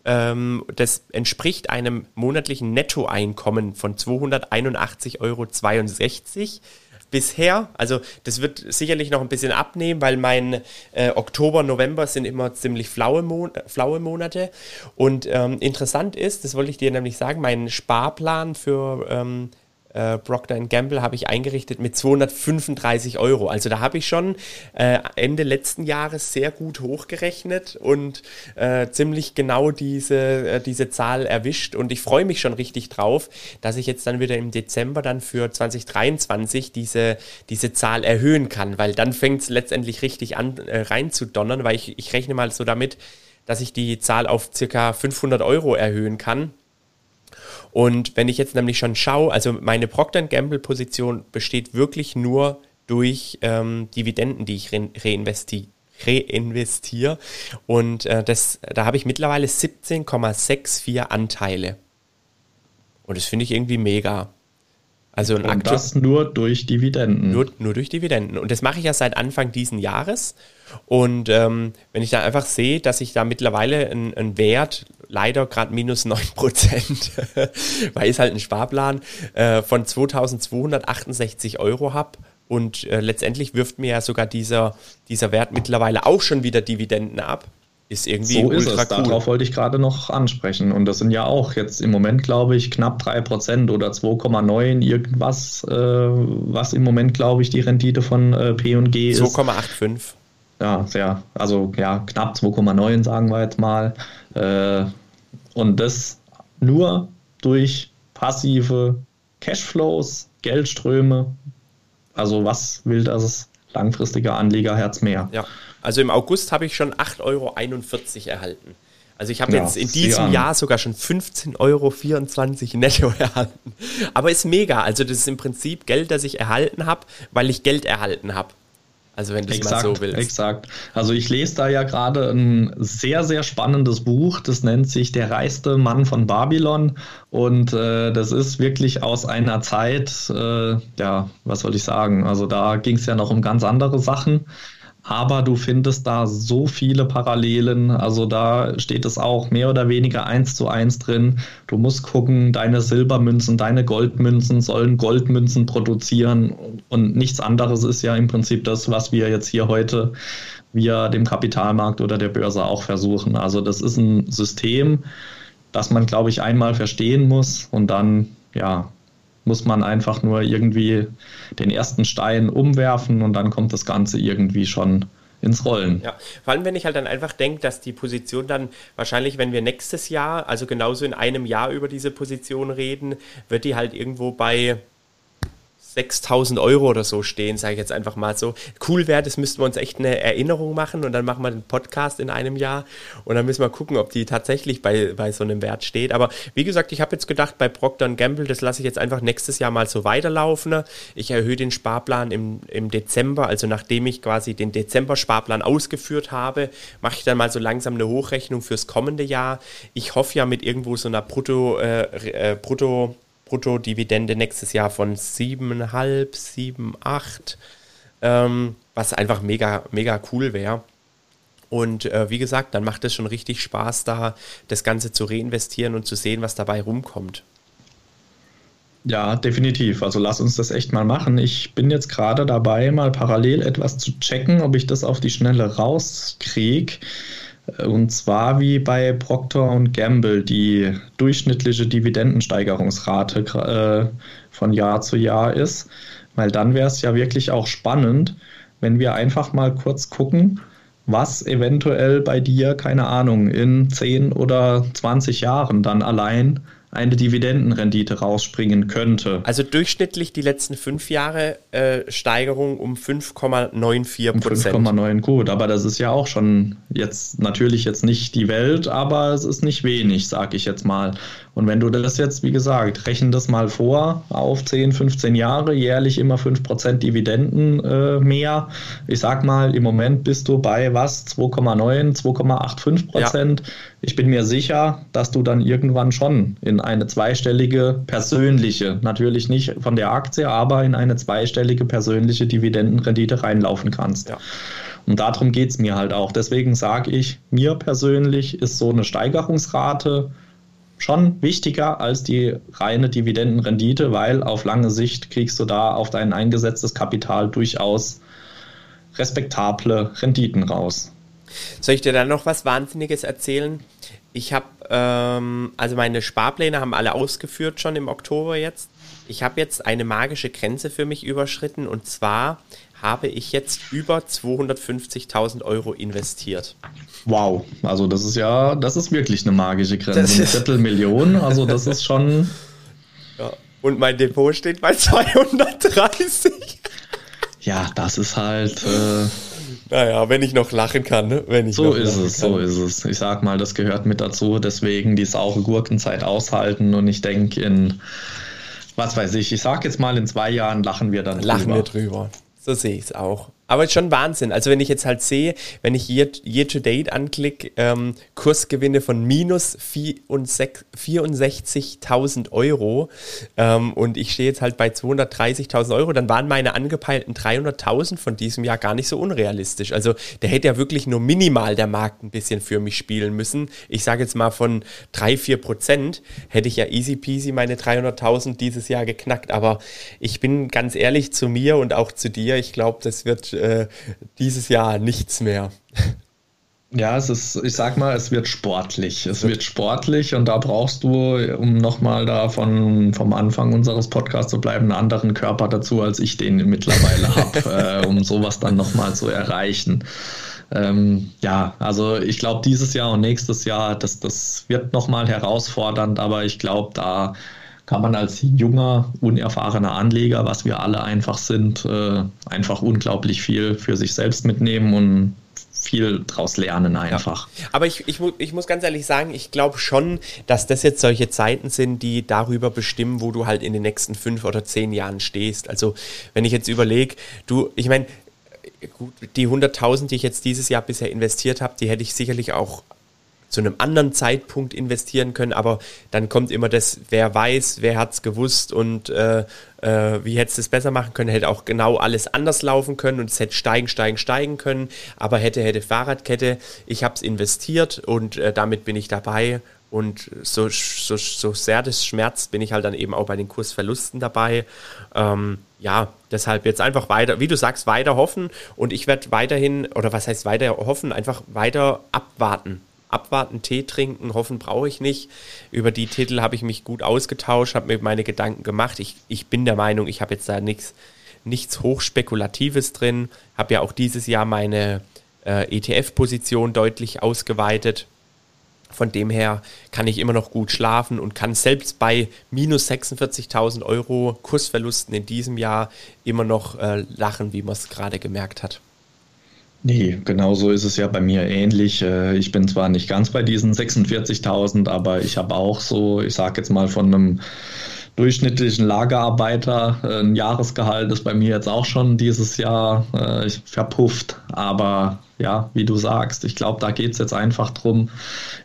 Ähm, das entspricht einem monatlichen Nettoeinkommen von 281,62 Euro bisher. Also das wird sicherlich noch ein bisschen abnehmen, weil mein äh, Oktober, November sind immer ziemlich flaue, Mon flaue Monate. Und ähm, interessant ist, das wollte ich dir nämlich sagen, mein Sparplan für ähm, äh, Procter Gamble habe ich eingerichtet mit 235 Euro. Also da habe ich schon äh, Ende letzten Jahres sehr gut hochgerechnet und äh, ziemlich genau diese, äh, diese Zahl erwischt. Und ich freue mich schon richtig drauf, dass ich jetzt dann wieder im Dezember dann für 2023 diese, diese Zahl erhöhen kann, weil dann fängt es letztendlich richtig an äh, reinzudonnern, weil ich, ich rechne mal so damit, dass ich die Zahl auf circa 500 Euro erhöhen kann und wenn ich jetzt nämlich schon schaue, also meine Procter Gamble Position besteht wirklich nur durch ähm, Dividenden, die ich re reinvestiere reinvestiere. Und äh, das, da habe ich mittlerweile 17,64 Anteile. Und das finde ich irgendwie mega. Also ein Und das nur durch Dividenden. Nur, nur durch Dividenden. Und das mache ich ja seit Anfang diesen Jahres. Und ähm, wenn ich dann einfach sehe, dass ich da mittlerweile einen Wert, leider gerade minus 9%, weil es halt ein Sparplan äh, von 2268 Euro habe. Und äh, letztendlich wirft mir ja sogar dieser, dieser Wert mittlerweile auch schon wieder Dividenden ab. Ist irgendwie so ist es. Cool. Darauf wollte ich gerade noch ansprechen. Und das sind ja auch jetzt im Moment, glaube ich, knapp 3% oder 2,9 irgendwas, äh, was im Moment, glaube ich, die Rendite von äh, P&G ist. 2,85. Ja, sehr, also ja, knapp 2,9 sagen wir jetzt mal. Äh, und das nur durch passive Cashflows, Geldströme. Also was will das langfristige Anlegerherz mehr? Ja. Also im August habe ich schon 8,41 Euro erhalten. Also ich habe ja, jetzt in diesem Jahr sogar schon 15,24 Euro netto erhalten. Aber ist mega. Also das ist im Prinzip Geld, das ich erhalten habe, weil ich Geld erhalten habe. Also wenn du es mal so willst. Exakt. Also ich lese da ja gerade ein sehr, sehr spannendes Buch. Das nennt sich Der reichste Mann von Babylon. Und äh, das ist wirklich aus einer Zeit, äh, ja, was soll ich sagen? Also da ging es ja noch um ganz andere Sachen aber du findest da so viele Parallelen. Also da steht es auch mehr oder weniger eins zu eins drin. Du musst gucken, deine Silbermünzen, deine Goldmünzen sollen Goldmünzen produzieren und nichts anderes ist ja im Prinzip das, was wir jetzt hier heute via dem Kapitalmarkt oder der Börse auch versuchen. Also das ist ein System, das man, glaube ich, einmal verstehen muss und dann, ja, muss man einfach nur irgendwie den ersten Stein umwerfen und dann kommt das Ganze irgendwie schon ins Rollen. Ja, vor allem wenn ich halt dann einfach denke, dass die Position dann wahrscheinlich, wenn wir nächstes Jahr, also genauso in einem Jahr über diese Position reden, wird die halt irgendwo bei 6000 Euro oder so stehen, sage ich jetzt einfach mal so. Cool wäre, das müssten wir uns echt eine Erinnerung machen und dann machen wir den Podcast in einem Jahr und dann müssen wir gucken, ob die tatsächlich bei, bei so einem Wert steht. Aber wie gesagt, ich habe jetzt gedacht, bei Procter Gamble, das lasse ich jetzt einfach nächstes Jahr mal so weiterlaufen. Ich erhöhe den Sparplan im, im Dezember, also nachdem ich quasi den Dezember-Sparplan ausgeführt habe, mache ich dann mal so langsam eine Hochrechnung fürs kommende Jahr. Ich hoffe ja mit irgendwo so einer Brutto, äh, äh, Brutto Bruttodividende nächstes Jahr von 7,5, 7, 8, ähm, was einfach mega, mega cool wäre. Und äh, wie gesagt, dann macht es schon richtig Spaß, da das Ganze zu reinvestieren und zu sehen, was dabei rumkommt. Ja, definitiv. Also lass uns das echt mal machen. Ich bin jetzt gerade dabei, mal parallel etwas zu checken, ob ich das auf die Schnelle rauskriege. Und zwar wie bei Procter Gamble die durchschnittliche Dividendensteigerungsrate äh, von Jahr zu Jahr ist. Weil dann wäre es ja wirklich auch spannend, wenn wir einfach mal kurz gucken, was eventuell bei dir, keine Ahnung, in 10 oder 20 Jahren dann allein eine Dividendenrendite rausspringen könnte. Also durchschnittlich die letzten fünf Jahre äh, Steigerung um 5,94 Prozent. 5,9 gut, aber das ist ja auch schon jetzt natürlich jetzt nicht die Welt, aber es ist nicht wenig, sag ich jetzt mal. Und wenn du das jetzt, wie gesagt, rechnen das mal vor auf 10, 15 Jahre, jährlich immer 5% Dividenden äh, mehr. Ich sag mal, im Moment bist du bei was? 2,9, 2,85%. Ja. Ich bin mir sicher, dass du dann irgendwann schon in eine zweistellige persönliche, natürlich nicht von der Aktie, aber in eine zweistellige persönliche Dividendenrendite reinlaufen kannst. Ja. Und darum geht es mir halt auch. Deswegen sage ich, mir persönlich ist so eine Steigerungsrate schon wichtiger als die reine Dividendenrendite, weil auf lange Sicht kriegst du da auf dein eingesetztes Kapital durchaus respektable Renditen raus. Soll ich dir dann noch was Wahnsinniges erzählen? Ich habe, ähm, also meine Sparpläne haben alle ausgeführt schon im Oktober jetzt. Ich habe jetzt eine magische Grenze für mich überschritten und zwar habe ich jetzt über 250.000 Euro investiert. Wow, also das ist ja, das ist wirklich eine magische Grenze. Eine Viertelmillion, also das ist schon. Ja. Und mein Depot steht bei 230. Ja, das ist halt. Äh, naja, wenn ich noch lachen kann, ne? Wenn ich so ist es, kann. so ist es. Ich sag mal, das gehört mit dazu. Deswegen die saure Gurkenzeit aushalten. Und ich denke, in was weiß ich, ich sag jetzt mal, in zwei Jahren lachen wir dann lachen drüber. Lachen wir drüber. So sehe ich es auch. Aber schon Wahnsinn. Also wenn ich jetzt halt sehe, wenn ich Year, year to Date anklicke, ähm, Kursgewinne von minus 64.000 Euro ähm, und ich stehe jetzt halt bei 230.000 Euro, dann waren meine angepeilten 300.000 von diesem Jahr gar nicht so unrealistisch. Also der hätte ja wirklich nur minimal der Markt ein bisschen für mich spielen müssen. Ich sage jetzt mal von 3, 4 Prozent hätte ich ja easy peasy meine 300.000 dieses Jahr geknackt. Aber ich bin ganz ehrlich zu mir und auch zu dir. Ich glaube, das wird äh, dieses Jahr nichts mehr. Ja, es ist, ich sag mal, es wird sportlich. Es wird sportlich und da brauchst du, um nochmal da von, vom Anfang unseres Podcasts zu bleiben, einen anderen Körper dazu, als ich den mittlerweile habe, äh, um sowas dann nochmal zu erreichen. Ähm, ja, also ich glaube, dieses Jahr und nächstes Jahr, das, das wird nochmal herausfordernd, aber ich glaube, da kann man als junger, unerfahrener Anleger, was wir alle einfach sind, äh, einfach unglaublich viel für sich selbst mitnehmen und viel draus lernen einfach. Ja. Aber ich, ich, ich muss ganz ehrlich sagen, ich glaube schon, dass das jetzt solche Zeiten sind, die darüber bestimmen, wo du halt in den nächsten fünf oder zehn Jahren stehst. Also wenn ich jetzt überlege, du, ich meine, gut, die 100.000, die ich jetzt dieses Jahr bisher investiert habe, die hätte ich sicherlich auch zu einem anderen Zeitpunkt investieren können, aber dann kommt immer das, wer weiß, wer hat es gewusst und äh, äh, wie hätte es besser machen können, hätte auch genau alles anders laufen können und es hätte steigen, steigen, steigen können, aber hätte, hätte Fahrradkette, ich habe es investiert und äh, damit bin ich dabei. Und so, so, so sehr das schmerzt, bin ich halt dann eben auch bei den Kursverlusten dabei. Ähm, ja, deshalb jetzt einfach weiter, wie du sagst, weiter hoffen. Und ich werde weiterhin, oder was heißt weiter hoffen, einfach weiter abwarten abwarten, Tee trinken, hoffen brauche ich nicht. Über die Titel habe ich mich gut ausgetauscht, habe mir meine Gedanken gemacht. Ich, ich bin der Meinung, ich habe jetzt da nichts nichts Hochspekulatives drin. Habe ja auch dieses Jahr meine äh, ETF-Position deutlich ausgeweitet. Von dem her kann ich immer noch gut schlafen und kann selbst bei minus 46.000 Euro Kursverlusten in diesem Jahr immer noch äh, lachen, wie man es gerade gemerkt hat. Nee, genauso ist es ja bei mir ähnlich. Äh, ich bin zwar nicht ganz bei diesen 46.000, aber ich habe auch so, ich sage jetzt mal von einem durchschnittlichen Lagerarbeiter, äh, ein Jahresgehalt ist bei mir jetzt auch schon dieses Jahr äh, verpufft. Aber ja, wie du sagst, ich glaube, da geht es jetzt einfach drum,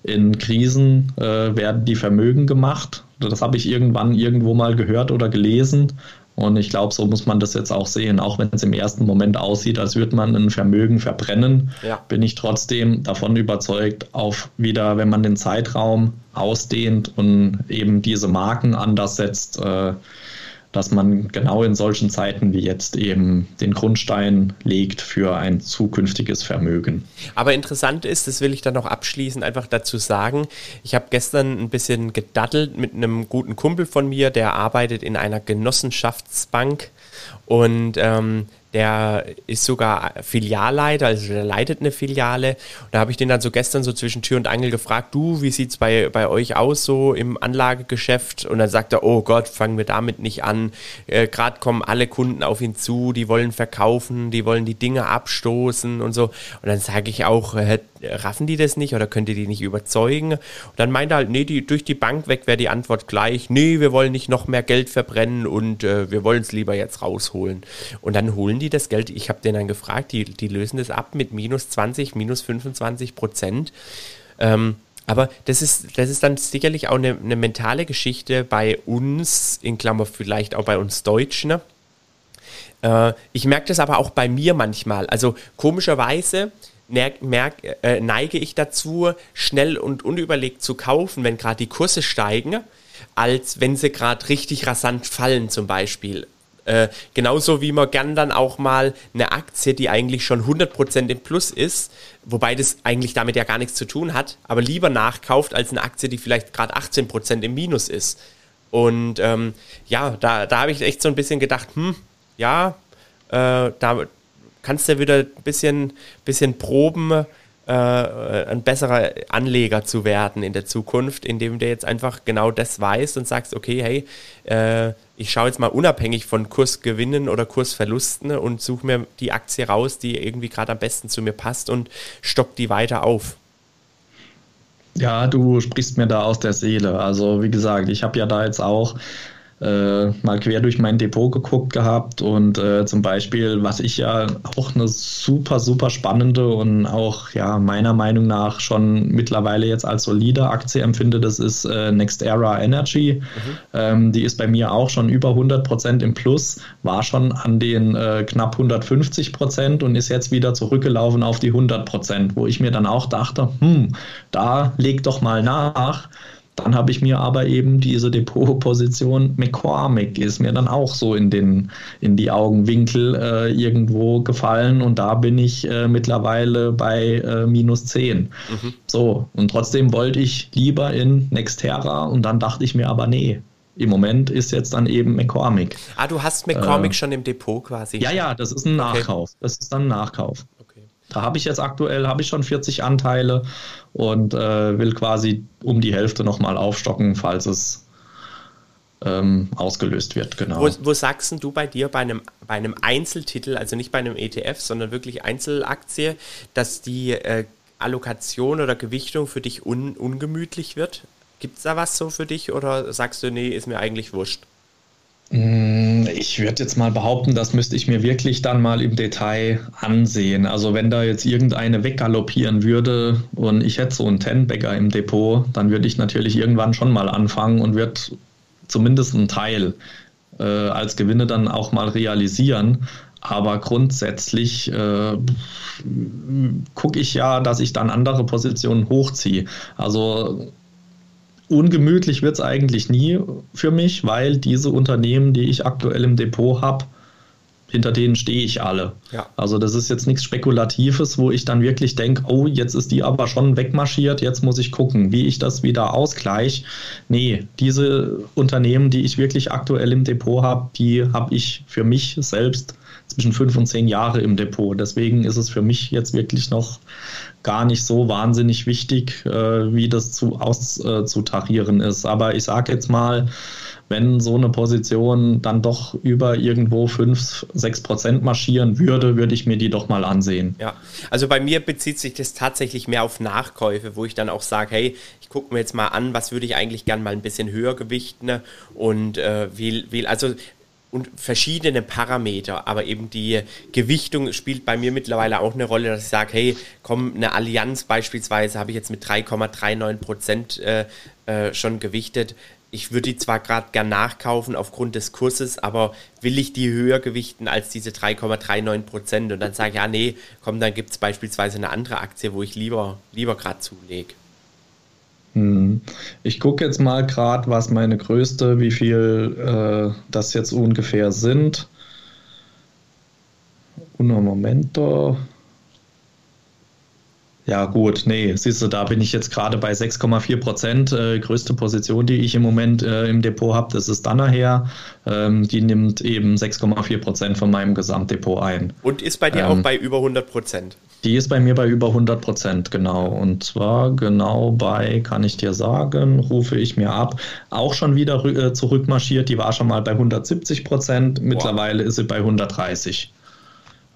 in Krisen werden die Vermögen gemacht. Das habe ich irgendwann irgendwo mal gehört oder gelesen. Und ich glaube, so muss man das jetzt auch sehen. Auch wenn es im ersten Moment aussieht, als würde man ein Vermögen verbrennen, ja. bin ich trotzdem davon überzeugt, auf wieder, wenn man den Zeitraum ausdehnt und eben diese Marken anders setzt, äh, dass man genau in solchen Zeiten wie jetzt eben den Grundstein legt für ein zukünftiges Vermögen. Aber interessant ist, das will ich dann noch abschließend einfach dazu sagen, ich habe gestern ein bisschen gedattelt mit einem guten Kumpel von mir, der arbeitet in einer Genossenschaftsbank und ähm, der ist sogar Filialleiter, also der leitet eine Filiale. Und da habe ich den dann so gestern so zwischen Tür und Angel gefragt, du, wie sieht es bei, bei euch aus so im Anlagegeschäft? Und dann sagt er, oh Gott, fangen wir damit nicht an. Äh, Gerade kommen alle Kunden auf ihn zu, die wollen verkaufen, die wollen die Dinge abstoßen und so. Und dann sage ich auch, äh, raffen die das nicht oder könnt ihr die nicht überzeugen? Und dann meint er halt, nee, die, durch die Bank weg wäre die Antwort gleich, nee, wir wollen nicht noch mehr Geld verbrennen und äh, wir wollen es lieber jetzt rausholen. Und dann holen die das Geld, ich habe den dann gefragt, die, die lösen das ab mit minus 20, minus 25 Prozent. Ähm, aber das ist, das ist dann sicherlich auch eine, eine mentale Geschichte bei uns, in Klammer vielleicht auch bei uns Deutschen. Ne? Äh, ich merke das aber auch bei mir manchmal. Also komischerweise merk, äh, neige ich dazu, schnell und unüberlegt zu kaufen, wenn gerade die Kurse steigen, als wenn sie gerade richtig rasant fallen zum Beispiel. Äh, genauso wie man gern dann auch mal eine Aktie, die eigentlich schon 100% im Plus ist, wobei das eigentlich damit ja gar nichts zu tun hat, aber lieber nachkauft als eine Aktie, die vielleicht gerade 18% im Minus ist. Und ähm, ja, da, da habe ich echt so ein bisschen gedacht, hm, ja, äh, da, kannst du wieder ein bisschen, bisschen proben, äh, ein besserer Anleger zu werden in der Zukunft, indem du jetzt einfach genau das weißt und sagst, okay, hey, äh, ich schaue jetzt mal unabhängig von Kursgewinnen oder Kursverlusten und suche mir die Aktie raus, die irgendwie gerade am besten zu mir passt und stock die weiter auf. Ja, du sprichst mir da aus der Seele. Also wie gesagt, ich habe ja da jetzt auch äh, mal quer durch mein Depot geguckt gehabt und äh, zum Beispiel, was ich ja auch eine super, super spannende und auch ja meiner Meinung nach schon mittlerweile jetzt als solide Aktie empfinde, das ist äh, Next Era Energy. Mhm. Ähm, die ist bei mir auch schon über 100 Prozent im Plus, war schon an den äh, knapp 150 Prozent und ist jetzt wieder zurückgelaufen auf die 100 Prozent, wo ich mir dann auch dachte, hm, da leg doch mal nach dann habe ich mir aber eben diese Depotposition McCormick ist mir dann auch so in, den, in die Augenwinkel äh, irgendwo gefallen und da bin ich äh, mittlerweile bei äh, minus 10. Mhm. So, und trotzdem wollte ich lieber in Nextera und dann dachte ich mir aber, nee, im Moment ist jetzt dann eben McCormick. Ah, du hast McCormick äh, schon im Depot quasi. Ja, ja, das ist ein Nachkauf. Okay. Das ist dann ein Nachkauf. Da habe ich jetzt aktuell habe ich schon 40 Anteile und äh, will quasi um die Hälfte nochmal aufstocken, falls es ähm, ausgelöst wird. Genau. Wo, wo sagst du bei dir bei einem, bei einem Einzeltitel, also nicht bei einem ETF, sondern wirklich Einzelaktie, dass die äh, Allokation oder Gewichtung für dich un, ungemütlich wird? Gibt es da was so für dich oder sagst du, nee, ist mir eigentlich wurscht? Mm, ich würde jetzt mal behaupten, das müsste ich mir wirklich dann mal im Detail ansehen. Also wenn da jetzt irgendeine weggaloppieren würde und ich hätte so einen Ten-Bagger im Depot, dann würde ich natürlich irgendwann schon mal anfangen und würde zumindest einen Teil äh, als Gewinne dann auch mal realisieren. Aber grundsätzlich äh, gucke ich ja, dass ich dann andere Positionen hochziehe. Also ungemütlich wird es eigentlich nie für mich, weil diese Unternehmen, die ich aktuell im Depot habe, hinter denen stehe ich alle. Ja. Also das ist jetzt nichts Spekulatives, wo ich dann wirklich denke, oh, jetzt ist die aber schon wegmarschiert, jetzt muss ich gucken, wie ich das wieder ausgleiche. Nee, diese Unternehmen, die ich wirklich aktuell im Depot habe, die habe ich für mich selbst zwischen fünf und zehn Jahre im Depot. Deswegen ist es für mich jetzt wirklich noch gar nicht so wahnsinnig wichtig, äh, wie das zu auszutarieren ist. Aber ich sage jetzt mal, wenn so eine Position dann doch über irgendwo 5, 6 Prozent marschieren würde, würde ich mir die doch mal ansehen. Ja, also bei mir bezieht sich das tatsächlich mehr auf Nachkäufe, wo ich dann auch sage, hey, ich gucke mir jetzt mal an, was würde ich eigentlich gern mal ein bisschen höher gewichten und äh, will, will, also und verschiedene Parameter, aber eben die Gewichtung spielt bei mir mittlerweile auch eine Rolle, dass ich sage, hey, komm, eine Allianz beispielsweise habe ich jetzt mit 3,39 Prozent äh, äh, schon gewichtet. Ich würde die zwar gerade gern nachkaufen aufgrund des Kurses, aber will ich die höher gewichten als diese 3,39 Prozent? Und dann sage ich, ja, nee, komm, dann gibt es beispielsweise eine andere Aktie, wo ich lieber, lieber gerade zulege. Ich gucke jetzt mal gerade, was meine größte, wie viel äh, das jetzt ungefähr sind. Uno momento. Ja, gut, nee, siehst du, da bin ich jetzt gerade bei 6,4 Prozent. Äh, größte Position, die ich im Moment äh, im Depot habe, das ist Dannerher. Ähm, die nimmt eben 6,4 Prozent von meinem Gesamtdepot ein. Und ist bei dir ähm, auch bei über 100 Prozent? Die ist bei mir bei über 100 Prozent, genau. Und zwar genau bei, kann ich dir sagen, rufe ich mir ab, auch schon wieder äh, zurückmarschiert. Die war schon mal bei 170 Prozent. Mittlerweile wow. ist sie bei 130.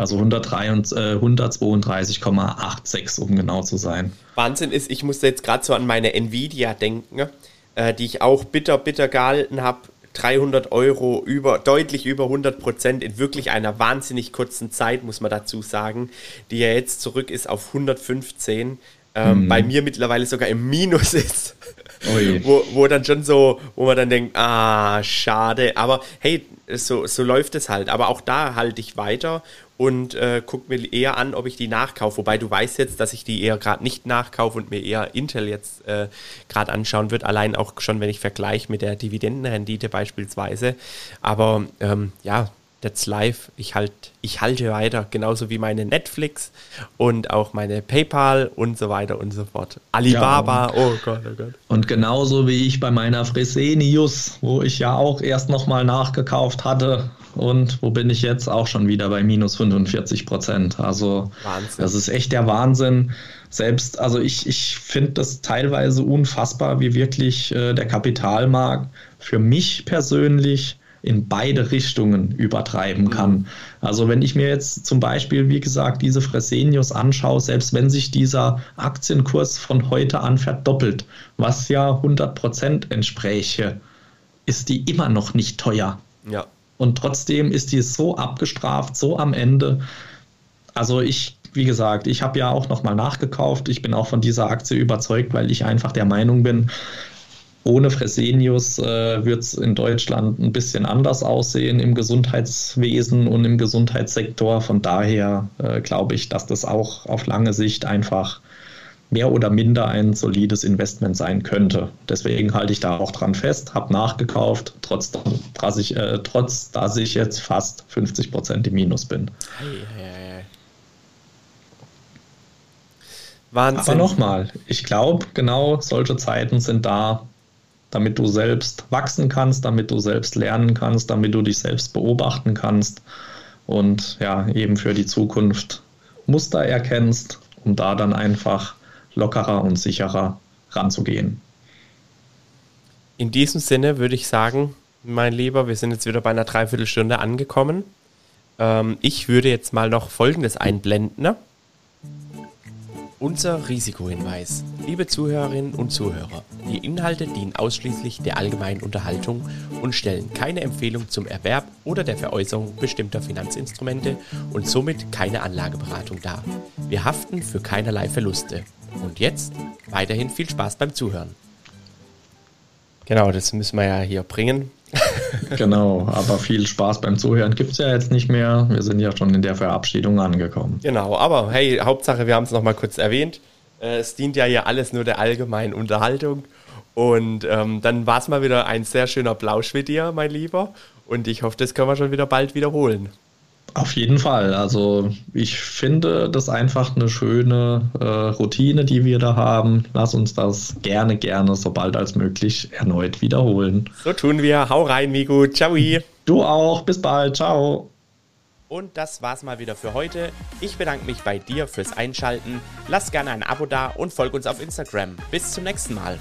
Also 132,86, äh, um genau zu sein. Wahnsinn ist, ich musste jetzt gerade so an meine Nvidia denken, äh, die ich auch bitter, bitter gehalten habe. 300 Euro über, deutlich über 100 Prozent in wirklich einer wahnsinnig kurzen Zeit, muss man dazu sagen, die ja jetzt zurück ist auf 115. Ähm, mhm. Bei mir mittlerweile sogar im Minus ist. wo, wo dann schon so, wo man dann denkt, ah, schade. Aber hey, so, so läuft es halt. Aber auch da halte ich weiter und äh, gucke mir eher an, ob ich die nachkaufe. Wobei du weißt jetzt, dass ich die eher gerade nicht nachkaufe und mir eher Intel jetzt äh, gerade anschauen wird. Allein auch schon, wenn ich vergleiche mit der Dividendenrendite beispielsweise. Aber ähm, ja, that's live. Ich, halt, ich halte weiter, genauso wie meine Netflix und auch meine PayPal und so weiter und so fort. Alibaba, ja, oh Gott, oh Gott. Und genauso wie ich bei meiner Fresenius, wo ich ja auch erst nochmal nachgekauft hatte. Und wo bin ich jetzt? Auch schon wieder bei minus 45 Prozent. Also Wahnsinn. das ist echt der Wahnsinn. Selbst, also ich, ich finde das teilweise unfassbar, wie wirklich äh, der Kapitalmarkt für mich persönlich in beide Richtungen übertreiben kann. Mhm. Also wenn ich mir jetzt zum Beispiel, wie gesagt, diese Fresenius anschaue, selbst wenn sich dieser Aktienkurs von heute an verdoppelt, was ja 100 Prozent entspräche, ist die immer noch nicht teuer. Ja. Und trotzdem ist die so abgestraft, so am Ende. Also ich, wie gesagt, ich habe ja auch nochmal nachgekauft. Ich bin auch von dieser Aktie überzeugt, weil ich einfach der Meinung bin, ohne Fresenius äh, wird es in Deutschland ein bisschen anders aussehen im Gesundheitswesen und im Gesundheitssektor. Von daher äh, glaube ich, dass das auch auf lange Sicht einfach mehr oder minder ein solides Investment sein könnte. Deswegen halte ich da auch dran fest, habe nachgekauft, trotz, dass ich, äh, trotz dass ich jetzt fast 50 Prozent im Minus bin. Hey, hey, hey. Wahnsinn. Aber nochmal, ich glaube, genau solche Zeiten sind da, damit du selbst wachsen kannst, damit du selbst lernen kannst, damit du dich selbst beobachten kannst und ja, eben für die Zukunft Muster erkennst, um da dann einfach lockerer und sicherer ranzugehen. In diesem Sinne würde ich sagen, mein Lieber, wir sind jetzt wieder bei einer Dreiviertelstunde angekommen. Ähm, ich würde jetzt mal noch Folgendes einblenden. Unser Risikohinweis. Liebe Zuhörerinnen und Zuhörer, die Inhalte dienen ausschließlich der allgemeinen Unterhaltung und stellen keine Empfehlung zum Erwerb oder der Veräußerung bestimmter Finanzinstrumente und somit keine Anlageberatung dar. Wir haften für keinerlei Verluste. Und jetzt weiterhin viel Spaß beim Zuhören. Genau, das müssen wir ja hier bringen. genau, aber viel Spaß beim Zuhören gibt es ja jetzt nicht mehr. Wir sind ja schon in der Verabschiedung angekommen. Genau, aber hey, Hauptsache, wir haben es nochmal kurz erwähnt. Äh, es dient ja hier alles nur der allgemeinen Unterhaltung. Und ähm, dann war es mal wieder ein sehr schöner Plausch mit dir, mein Lieber. Und ich hoffe, das können wir schon wieder bald wiederholen. Auf jeden Fall. Also ich finde das einfach eine schöne äh, Routine, die wir da haben. Lass uns das gerne, gerne, so bald als möglich erneut wiederholen. So tun wir. Hau rein, Migu. Ciao. Du auch. Bis bald. Ciao. Und das war's mal wieder für heute. Ich bedanke mich bei dir fürs Einschalten. Lass gerne ein Abo da und folg uns auf Instagram. Bis zum nächsten Mal.